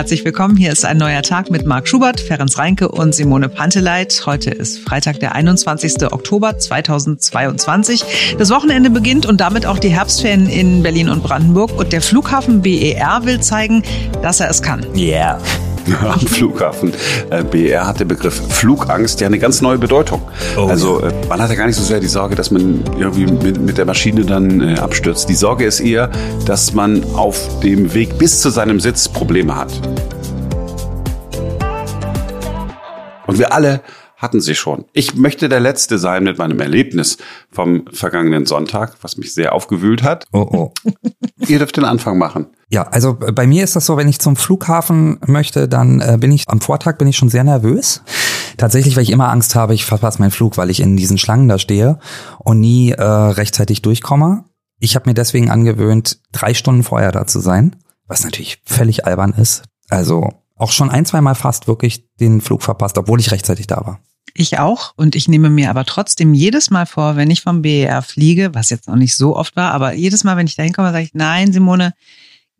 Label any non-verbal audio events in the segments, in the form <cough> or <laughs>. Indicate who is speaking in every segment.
Speaker 1: Herzlich willkommen. Hier ist ein neuer Tag mit Marc Schubert, Ferenc Reinke und Simone Panteleit. Heute ist Freitag, der 21. Oktober 2022. Das Wochenende beginnt und damit auch die Herbstferien in Berlin und Brandenburg. Und der Flughafen BER will zeigen, dass er es kann.
Speaker 2: Yeah. <laughs>
Speaker 3: am Flughafen. Äh, BR hat der Begriff Flugangst ja eine ganz neue Bedeutung. Oh, also äh, man hat ja gar nicht so sehr die Sorge, dass man irgendwie mit, mit der Maschine dann äh, abstürzt. Die Sorge ist eher, dass man auf dem Weg bis zu seinem Sitz Probleme hat. Und wir alle hatten sie schon. Ich möchte der Letzte sein mit meinem Erlebnis vom vergangenen Sonntag, was mich sehr aufgewühlt hat. Oh oh. <laughs> Ihr dürft den Anfang machen.
Speaker 2: Ja, also bei mir ist das so, wenn ich zum Flughafen möchte, dann äh, bin ich am Vortag bin ich schon sehr nervös. Tatsächlich, weil ich immer Angst habe, ich verpasse meinen Flug, weil ich in diesen Schlangen da stehe und nie äh, rechtzeitig durchkomme. Ich habe mir deswegen angewöhnt, drei Stunden vorher da zu sein, was natürlich völlig albern ist. Also auch schon ein, zwei Mal fast wirklich den Flug verpasst, obwohl ich rechtzeitig da war.
Speaker 1: Ich auch. Und ich nehme mir aber trotzdem jedes Mal vor, wenn ich vom BER fliege, was jetzt noch nicht so oft war, aber jedes Mal, wenn ich da hinkomme, sage ich, nein, Simone,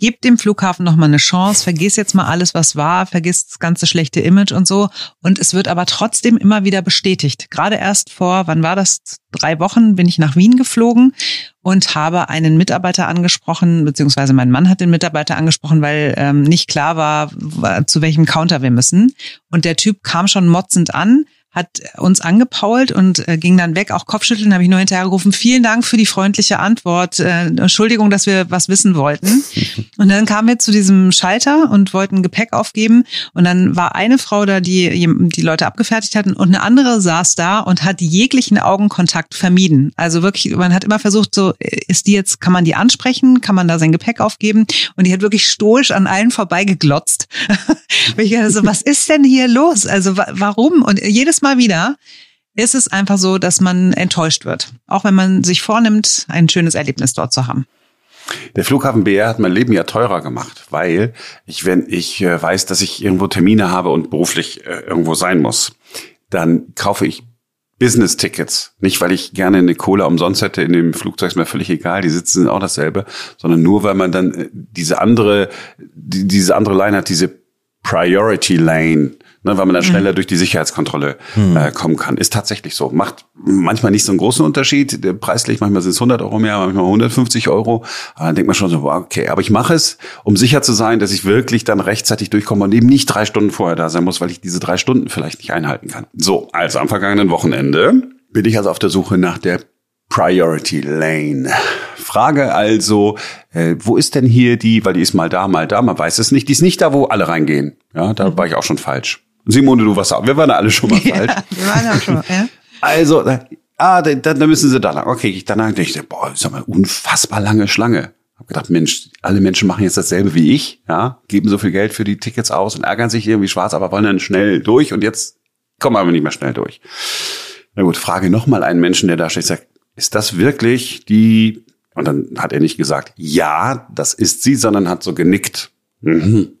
Speaker 1: gib dem Flughafen noch mal eine Chance, vergiss jetzt mal alles, was war, vergiss das ganze schlechte Image und so. Und es wird aber trotzdem immer wieder bestätigt. Gerade erst vor, wann war das? Drei Wochen bin ich nach Wien geflogen und habe einen Mitarbeiter angesprochen, beziehungsweise mein Mann hat den Mitarbeiter angesprochen, weil ähm, nicht klar war, zu welchem Counter wir müssen. Und der Typ kam schon motzend an hat uns angepault und äh, ging dann weg. Auch Kopfschütteln habe ich nur hinterher gerufen. Vielen Dank für die freundliche Antwort. Äh, Entschuldigung, dass wir was wissen wollten. <laughs> Und dann kamen wir zu diesem Schalter und wollten Gepäck aufgeben. Und dann war eine Frau da, die die Leute abgefertigt hatten und eine andere saß da und hat jeglichen Augenkontakt vermieden. Also wirklich, man hat immer versucht, so ist die jetzt, kann man die ansprechen, kann man da sein Gepäck aufgeben? Und die hat wirklich stoisch an allen vorbeigeglotzt. <laughs> ich dachte so, was ist denn hier los? Also warum? Und jedes Mal wieder ist es einfach so, dass man enttäuscht wird. Auch wenn man sich vornimmt, ein schönes Erlebnis dort zu haben.
Speaker 3: Der Flughafen BR hat mein Leben ja teurer gemacht, weil ich, wenn ich äh, weiß, dass ich irgendwo Termine habe und beruflich äh, irgendwo sein muss, dann kaufe ich Business-Tickets. Nicht, weil ich gerne eine Cola umsonst hätte in dem Flugzeug, ist mir völlig egal, die sitzen auch dasselbe, sondern nur, weil man dann äh, diese andere, diese andere Line hat, diese Priority Lane ne, weil man dann mhm. schneller mhm. durch die Sicherheitskontrolle mhm. äh, kommen kann. Ist tatsächlich so. Macht manchmal nicht so einen großen Unterschied. Preislich, manchmal sind es 100 Euro mehr, manchmal 150 Euro. Aber dann denkt man schon so, okay, aber ich mache es, um sicher zu sein, dass ich wirklich dann rechtzeitig durchkomme und eben nicht drei Stunden vorher da sein muss, weil ich diese drei Stunden vielleicht nicht einhalten kann. So, also am vergangenen Wochenende bin ich also auf der Suche nach der Priority Lane. Frage also, äh, wo ist denn hier die, weil die ist mal da, mal da, man weiß es nicht, die ist nicht da, wo alle reingehen. Ja, da mhm. war ich auch schon falsch. Simone, du warst auch. Wir waren alle schon mal falsch. <laughs> Ja, wir waren auch schon mal, ja. <laughs> Also, ah, dann, dann müssen sie da lang. Okay, ich danach denke ich, boah, ist ja mal unfassbar lange Schlange. Hab gedacht, Mensch, alle Menschen machen jetzt dasselbe wie ich, ja, geben so viel Geld für die Tickets aus und ärgern sich irgendwie schwarz, aber wollen dann schnell durch und jetzt kommen wir aber nicht mehr schnell durch. Na gut, frage nochmal einen Menschen, der da steht, sagt, ist das wirklich die, und dann hat er nicht gesagt, ja, das ist sie, sondern hat so genickt. Mhm.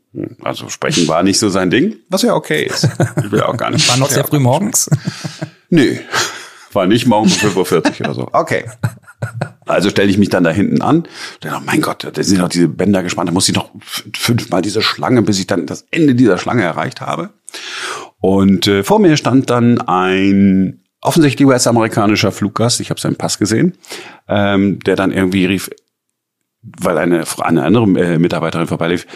Speaker 3: Also sprechen war nicht so sein Ding, was ja okay ist. <laughs>
Speaker 2: Ich will auch gar nicht. War noch sehr früh morgens? <laughs>
Speaker 3: Nee, war nicht morgens um 5.40 Uhr oder so. Okay. Also stelle ich mich dann da hinten an. Dann, oh mein Gott, da sind noch diese Bänder gespannt. Da muss ich noch fünfmal diese Schlange, bis ich dann das Ende dieser Schlange erreicht habe. Und äh, vor mir stand dann ein offensichtlich US-amerikanischer Fluggast. Ich habe seinen Pass gesehen, ähm, der dann irgendwie rief, weil eine, eine andere äh, Mitarbeiterin vorbeilief,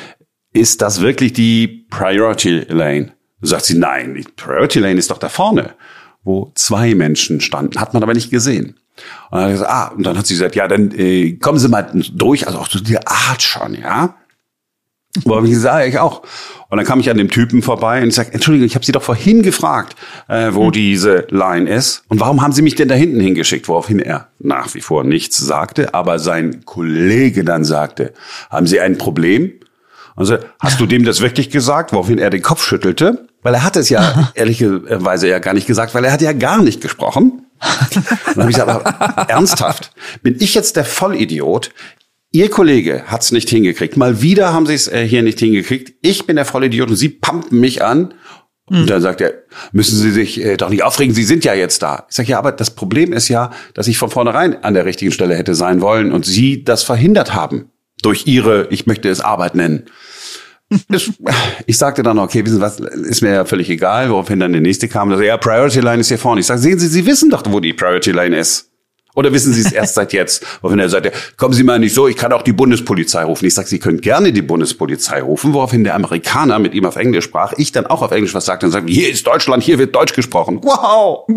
Speaker 3: ist das wirklich die Priority Lane? sagt sie, nein, die Priority Lane ist doch da vorne, wo zwei Menschen standen, hat man aber nicht gesehen. Und dann, gesagt, ah, und dann hat sie gesagt, ja, dann äh, kommen Sie mal durch, also auch so die Art schon, ja. Wo habe ich gesagt, ich auch. Und dann kam ich an dem Typen vorbei und ich sage, Entschuldigung, ich habe Sie doch vorhin gefragt, äh, wo hm. diese Line ist. Und warum haben Sie mich denn da hinten hingeschickt? Woraufhin er nach wie vor nichts sagte, aber sein Kollege dann sagte, haben Sie ein Problem? Also, hast du dem das wirklich gesagt? Woraufhin er den Kopf schüttelte, weil er hatte es ja <laughs> ehrlicherweise ja gar nicht gesagt, weil er hat ja gar nicht gesprochen. dann habe ich gesagt, aber <laughs> ernsthaft, bin ich jetzt der Vollidiot? Ihr Kollege hat's nicht hingekriegt. Mal wieder haben sie es äh, hier nicht hingekriegt. Ich bin der Vollidiot und Sie pumpen mich an. Und hm. dann sagt er, müssen Sie sich äh, doch nicht aufregen, Sie sind ja jetzt da. Ich sage, ja, aber das Problem ist ja, dass ich von vornherein an der richtigen Stelle hätte sein wollen und Sie das verhindert haben durch ihre, ich möchte es Arbeit nennen. <laughs> ich sagte dann, okay, wissen Sie was, ist mir ja völlig egal, woraufhin dann der nächste kam. Also, ja, Priority Line ist hier vorne. Ich sage, sehen Sie, Sie wissen doch, wo die Priority Line ist. Oder wissen Sie es erst seit jetzt? Woraufhin er sagte, kommen Sie mal nicht so, ich kann auch die Bundespolizei rufen. Ich sage, Sie können gerne die Bundespolizei rufen, woraufhin der Amerikaner mit ihm auf Englisch sprach, ich dann auch auf Englisch was sagte und sagte, hier ist Deutschland, hier wird Deutsch gesprochen. Wow!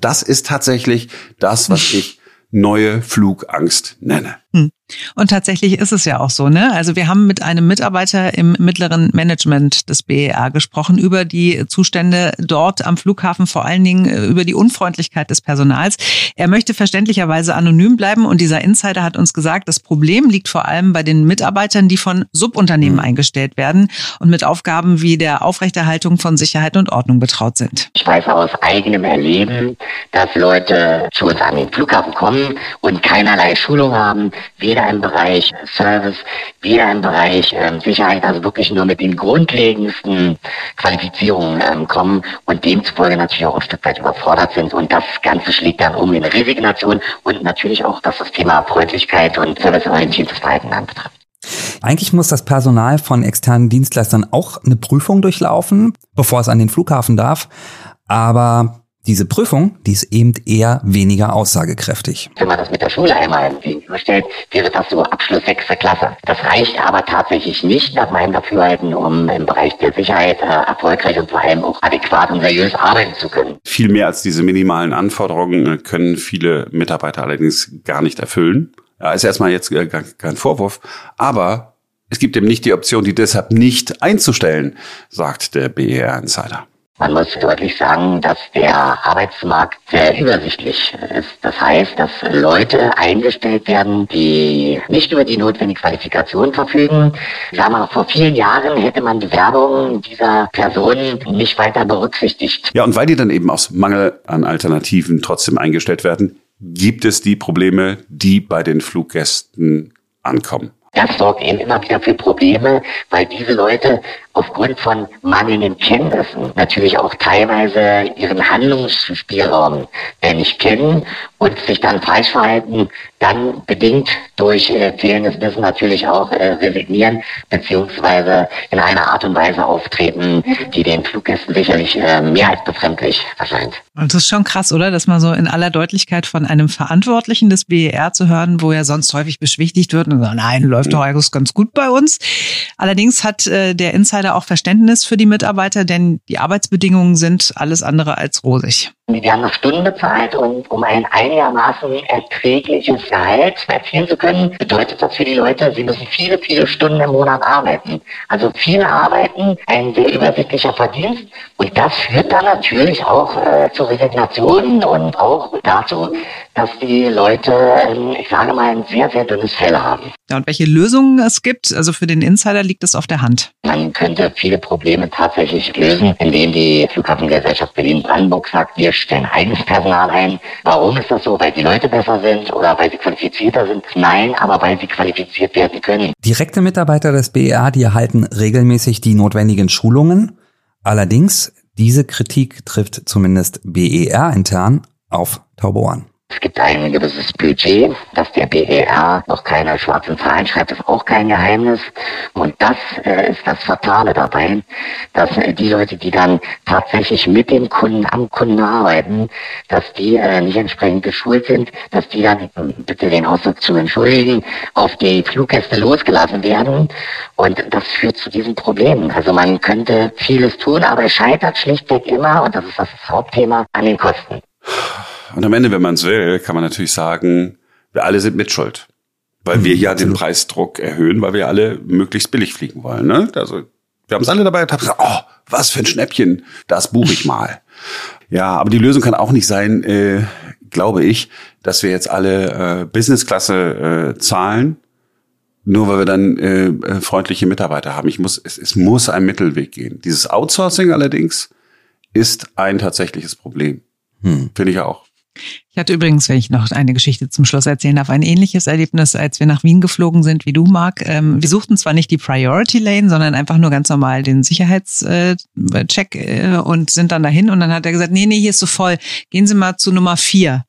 Speaker 3: das ist tatsächlich das, was ich neue Flugangst nenne. Hm.
Speaker 1: Und tatsächlich ist es ja auch so, ne? Also wir haben mit einem Mitarbeiter im mittleren Management des BER gesprochen über die Zustände dort am Flughafen, vor allen Dingen äh, über die Unfreundlichkeit des Personals. Er möchte verständlicherweise anonym bleiben und dieser Insider hat uns gesagt, das Problem liegt vor allem bei den Mitarbeitern, die von Subunternehmen mhm. eingestellt werden und mit Aufgaben wie der Aufrechterhaltung von Sicherheit und Ordnung betraut sind.
Speaker 4: Ich weiß aus eigenem Erleben, dass Leute zu uns an den Flughafen kommen und keinerlei Schulung haben, weder im Bereich Service, weder im Bereich ähm, Sicherheit, also wirklich nur mit den grundlegendsten Qualifizierungen ähm, kommen und demzufolge natürlich auch ein Stück weit überfordert sind. Und das Ganze schlägt dann um in Resignation und natürlich auch, dass das Thema Freundlichkeit und serviceorientiertes Verhalten anbetrifft.
Speaker 2: Eigentlich muss das Personal von externen Dienstleistern auch eine Prüfung durchlaufen, bevor es an den Flughafen darf. Aber diese Prüfung, die ist eben eher weniger aussagekräftig.
Speaker 4: Wenn man das mit der Schule einmal gegenüberstellt, wäre das so Abschluss sechste Klasse. Das reicht aber tatsächlich nicht nach meinem Dafürhalten, um im Bereich der Sicherheit äh, erfolgreich und vor allem auch adäquat und seriös arbeiten zu können.
Speaker 3: Viel mehr als diese minimalen Anforderungen äh, können viele Mitarbeiter allerdings gar nicht erfüllen. Ja, ist erstmal jetzt äh, kein Vorwurf, aber es gibt eben nicht die Option, die deshalb nicht einzustellen, sagt der BER Insider.
Speaker 4: Man muss deutlich sagen, dass der Arbeitsmarkt sehr übersichtlich ist. Das heißt, dass Leute eingestellt werden, die nicht über die notwendige Qualifikation verfügen. Sagen wir, vor vielen Jahren hätte man Bewerbungen dieser Personen nicht weiter berücksichtigt.
Speaker 3: Ja, und weil die dann eben aus Mangel an Alternativen trotzdem eingestellt werden, gibt es die Probleme, die bei den Fluggästen ankommen.
Speaker 4: Das sorgt eben immer wieder für Probleme, weil diese Leute aufgrund von mangelnden Kenntnissen natürlich auch teilweise ihren Handlungsspielraum äh, nicht kennen und sich dann falsch verhalten, dann bedingt durch äh, fehlendes Wissen natürlich auch äh, resignieren, beziehungsweise in einer Art und Weise auftreten, die den Fluggästen sicherlich äh, mehr als befremdlich erscheint.
Speaker 1: Und das ist schon krass, oder? Dass man so in aller Deutlichkeit von einem Verantwortlichen des BER zu hören, wo er sonst häufig beschwichtigt wird und sagt, nein, läuft doch alles ganz gut bei uns. Allerdings hat äh, der Insider auch Verständnis für die Mitarbeiter, denn die Arbeitsbedingungen sind alles andere als rosig.
Speaker 4: Wir haben noch Stunden bezahlt und um ein einigermaßen erträgliches Gehalt erzielen zu können, bedeutet das für die Leute, sie müssen viele, viele Stunden im Monat arbeiten. Also viel arbeiten, ein sehr übersichtlicher Verdienst und das führt dann natürlich auch äh, zu Resignationen und auch dazu, dass die Leute, ähm, ich sage mal, ein sehr, sehr dünnes Fell haben.
Speaker 1: Ja, und welche Lösungen es gibt, also für den Insider liegt es auf der Hand.
Speaker 4: Man könnte viele Probleme tatsächlich lösen, indem die Flughafengesellschaft Berlin-Brandenburg sagt, wir stellen eigenes Personal ein. Warum ist das so? Weil die Leute besser sind oder weil sie qualifizierter sind? Nein, aber weil sie qualifiziert werden können.
Speaker 2: Direkte Mitarbeiter des BER, die erhalten regelmäßig die notwendigen Schulungen. Allerdings, diese Kritik trifft zumindest BER intern auf taube Ohren.
Speaker 4: Es gibt ein gewisses Budget, dass der BER noch keine schwarzen Zahlen schreibt, ist auch kein Geheimnis. Und das äh, ist das Fatale dabei, dass äh, die Leute, die dann tatsächlich mit dem Kunden am Kunden arbeiten, dass die äh, nicht entsprechend geschult sind, dass die dann, bitte den Ausdruck zu entschuldigen, auf die Fluggäste losgelassen werden. Und das führt zu diesen Problemen. Also man könnte vieles tun, aber es scheitert schlichtweg immer, und das ist das Hauptthema, an den Kosten.
Speaker 3: Und am Ende, wenn man es will, kann man natürlich sagen, wir alle sind mitschuld. Weil mhm, wir ja den Preisdruck erhöhen, weil wir alle möglichst billig fliegen wollen. Ne? Also wir haben es alle dabei haben gesagt, oh, was für ein Schnäppchen, das buche ich mal. ja, aber die Lösung kann auch nicht sein, äh, glaube ich, dass wir jetzt alle äh, Businessklasse äh, zahlen, nur weil wir dann äh, äh, freundliche Mitarbeiter haben. Ich muss, es, es muss ein Mittelweg gehen. Dieses Outsourcing allerdings ist ein tatsächliches Problem. Hm. Finde ich auch.
Speaker 1: Ich hatte übrigens, wenn ich noch eine Geschichte zum Schluss erzählen darf, ein ähnliches Erlebnis, als wir nach Wien geflogen sind, wie du, Marc. Ähm, wir suchten zwar nicht die Priority Lane, sondern einfach nur ganz normal den Sicherheitscheck äh, und sind dann dahin und dann hat er gesagt, nee, nee, hier ist so voll. Gehen Sie mal zu Nummer vier.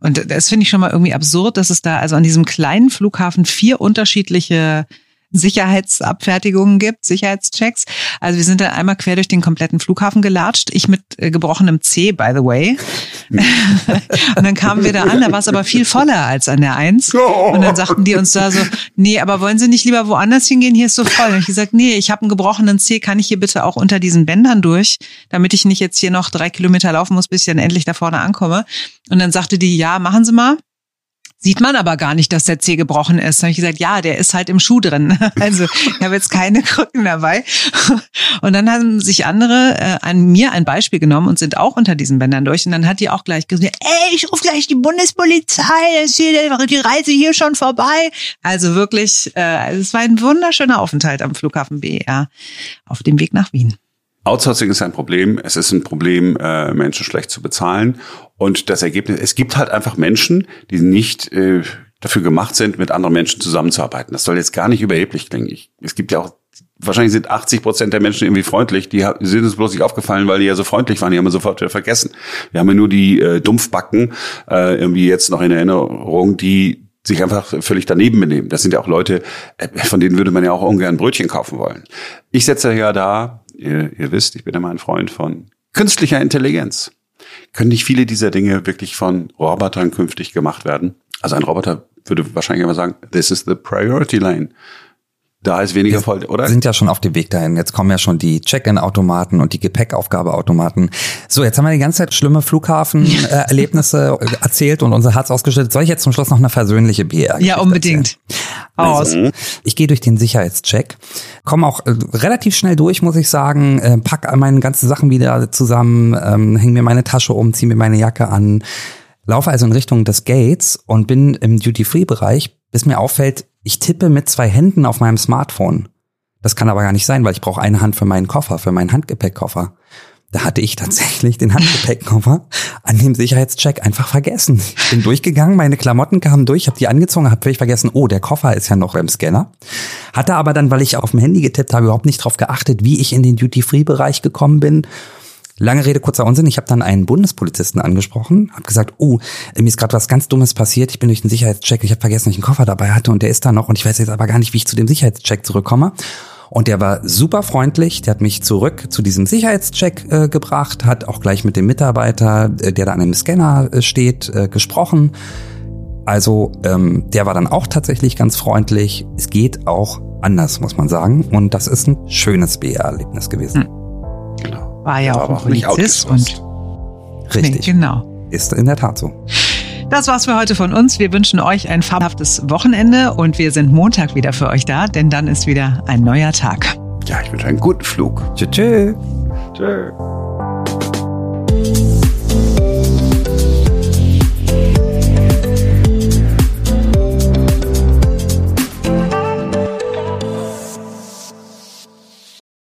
Speaker 1: Und das finde ich schon mal irgendwie absurd, dass es da also an diesem kleinen Flughafen vier unterschiedliche Sicherheitsabfertigungen gibt, Sicherheitschecks. Also wir sind dann einmal quer durch den kompletten Flughafen gelatscht. Ich mit äh, gebrochenem C, by the way. <laughs> und dann kamen wir da an, da war es aber viel voller als an der Eins. Und dann sagten die uns da so, nee, aber wollen Sie nicht lieber woanders hingehen? Hier ist so voll. Und ich gesagt, nee, ich habe einen gebrochenen C, kann ich hier bitte auch unter diesen Bändern durch, damit ich nicht jetzt hier noch drei Kilometer laufen muss, bis ich dann endlich da vorne ankomme. Und dann sagte die, ja, machen Sie mal. Sieht man aber gar nicht, dass der Zeh gebrochen ist. Dann habe ich gesagt, ja, der ist halt im Schuh drin. <laughs> Also ich habe jetzt keine <laughs> Krücken dabei. <laughs> Und dann haben sich andere äh, an mir ein Beispiel genommen und sind auch unter diesen Bändern durch. Und dann hat die auch gleich gesagt, ey, ich rufe gleich die Bundespolizei, ist hier die Reise hier schon vorbei. Also wirklich, äh, es war ein wunderschöner Aufenthalt am Flughafen BER auf dem Weg nach Wien.
Speaker 3: Outsourcing ist ein Problem. Es ist ein Problem, äh, Menschen schlecht zu bezahlen. Und das Ergebnis, es gibt halt einfach Menschen, die nicht äh, dafür gemacht sind, mit anderen Menschen zusammenzuarbeiten. Das soll jetzt gar nicht überheblich klingen. Ich, es gibt ja auch, wahrscheinlich sind 80 Prozent der Menschen irgendwie freundlich. Die sind uns bloß nicht aufgefallen, weil die ja so freundlich waren. Die haben wir sofort wieder vergessen. Wir haben ja nur die äh, Dumpfbacken äh, irgendwie jetzt noch in Erinnerung, die sich einfach völlig daneben benehmen. Das sind ja auch Leute, äh, von denen würde man ja auch ungern Brötchen kaufen wollen. Ich setze ja da ihr, ihr wisst, ich bin immer ein Freund von künstlicher Intelligenz. Können nicht viele dieser Dinge wirklich von Robotern künftig gemacht werden? Also ein Roboter würde wahrscheinlich immer sagen, this is the priority lane. Da ist weniger
Speaker 2: Wir
Speaker 3: voll, oder?
Speaker 2: sind ja schon auf dem Weg dahin. Jetzt kommen ja schon die Check-in-Automaten und die Gepäckaufgabeautomaten. So, jetzt haben wir die ganze Zeit schlimme Flughafenerlebnisse äh, <laughs> erzählt und unser Herz ausgeschüttet. Soll ich jetzt zum Schluss noch eine versöhnliche BR?
Speaker 1: Ja, unbedingt. Aus.
Speaker 3: Mhm.
Speaker 2: Ich gehe durch den Sicherheitscheck, komme auch äh, relativ schnell durch, muss ich sagen, äh, pack all meine ganzen Sachen wieder zusammen, ähm, hänge mir meine Tasche um, ziehe mir meine Jacke an, laufe also in Richtung des Gates und bin im Duty-Free-Bereich, bis mir auffällt, ich tippe mit zwei Händen auf meinem Smartphone. Das kann aber gar nicht sein, weil ich brauche eine Hand für meinen Koffer, für meinen Handgepäckkoffer. Da hatte ich tatsächlich den Handgepäckkoffer <laughs> an dem Sicherheitscheck einfach vergessen. Ich bin durchgegangen, meine Klamotten kamen durch, habe die angezogen, habe völlig vergessen, oh, der Koffer ist ja noch beim Scanner. Hatte aber dann, weil ich auf dem Handy getippt habe, überhaupt nicht drauf geachtet, wie ich in den Duty-Free-Bereich gekommen bin. Lange Rede, kurzer Unsinn. Ich habe dann einen Bundespolizisten angesprochen, habe gesagt, oh, mir ist gerade was ganz Dummes passiert. Ich bin durch den Sicherheitscheck, ich habe vergessen, dass ich einen Koffer dabei hatte und der ist da noch und ich weiß jetzt aber gar nicht, wie ich zu dem Sicherheitscheck zurückkomme. Und der war super freundlich, der hat mich zurück zu diesem Sicherheitscheck äh, gebracht, hat auch gleich mit dem Mitarbeiter, äh, der da an einem Scanner äh, steht, äh, gesprochen. Also ähm, der war dann auch tatsächlich ganz freundlich. Es geht auch anders, muss man sagen. Und das ist ein schönes BR-Erlebnis gewesen.
Speaker 3: Genau.
Speaker 1: War ja auch ein Polizist und
Speaker 2: Richtig.
Speaker 1: Nee, genau.
Speaker 2: Ist in der Tat so.
Speaker 1: Das war's für heute von uns. Wir wünschen euch ein fabelhaftes Wochenende und wir sind Montag wieder für euch da, denn dann ist wieder ein neuer Tag.
Speaker 3: Ja, ich wünsche einen guten Flug.
Speaker 2: Tschüss.
Speaker 3: Tschö.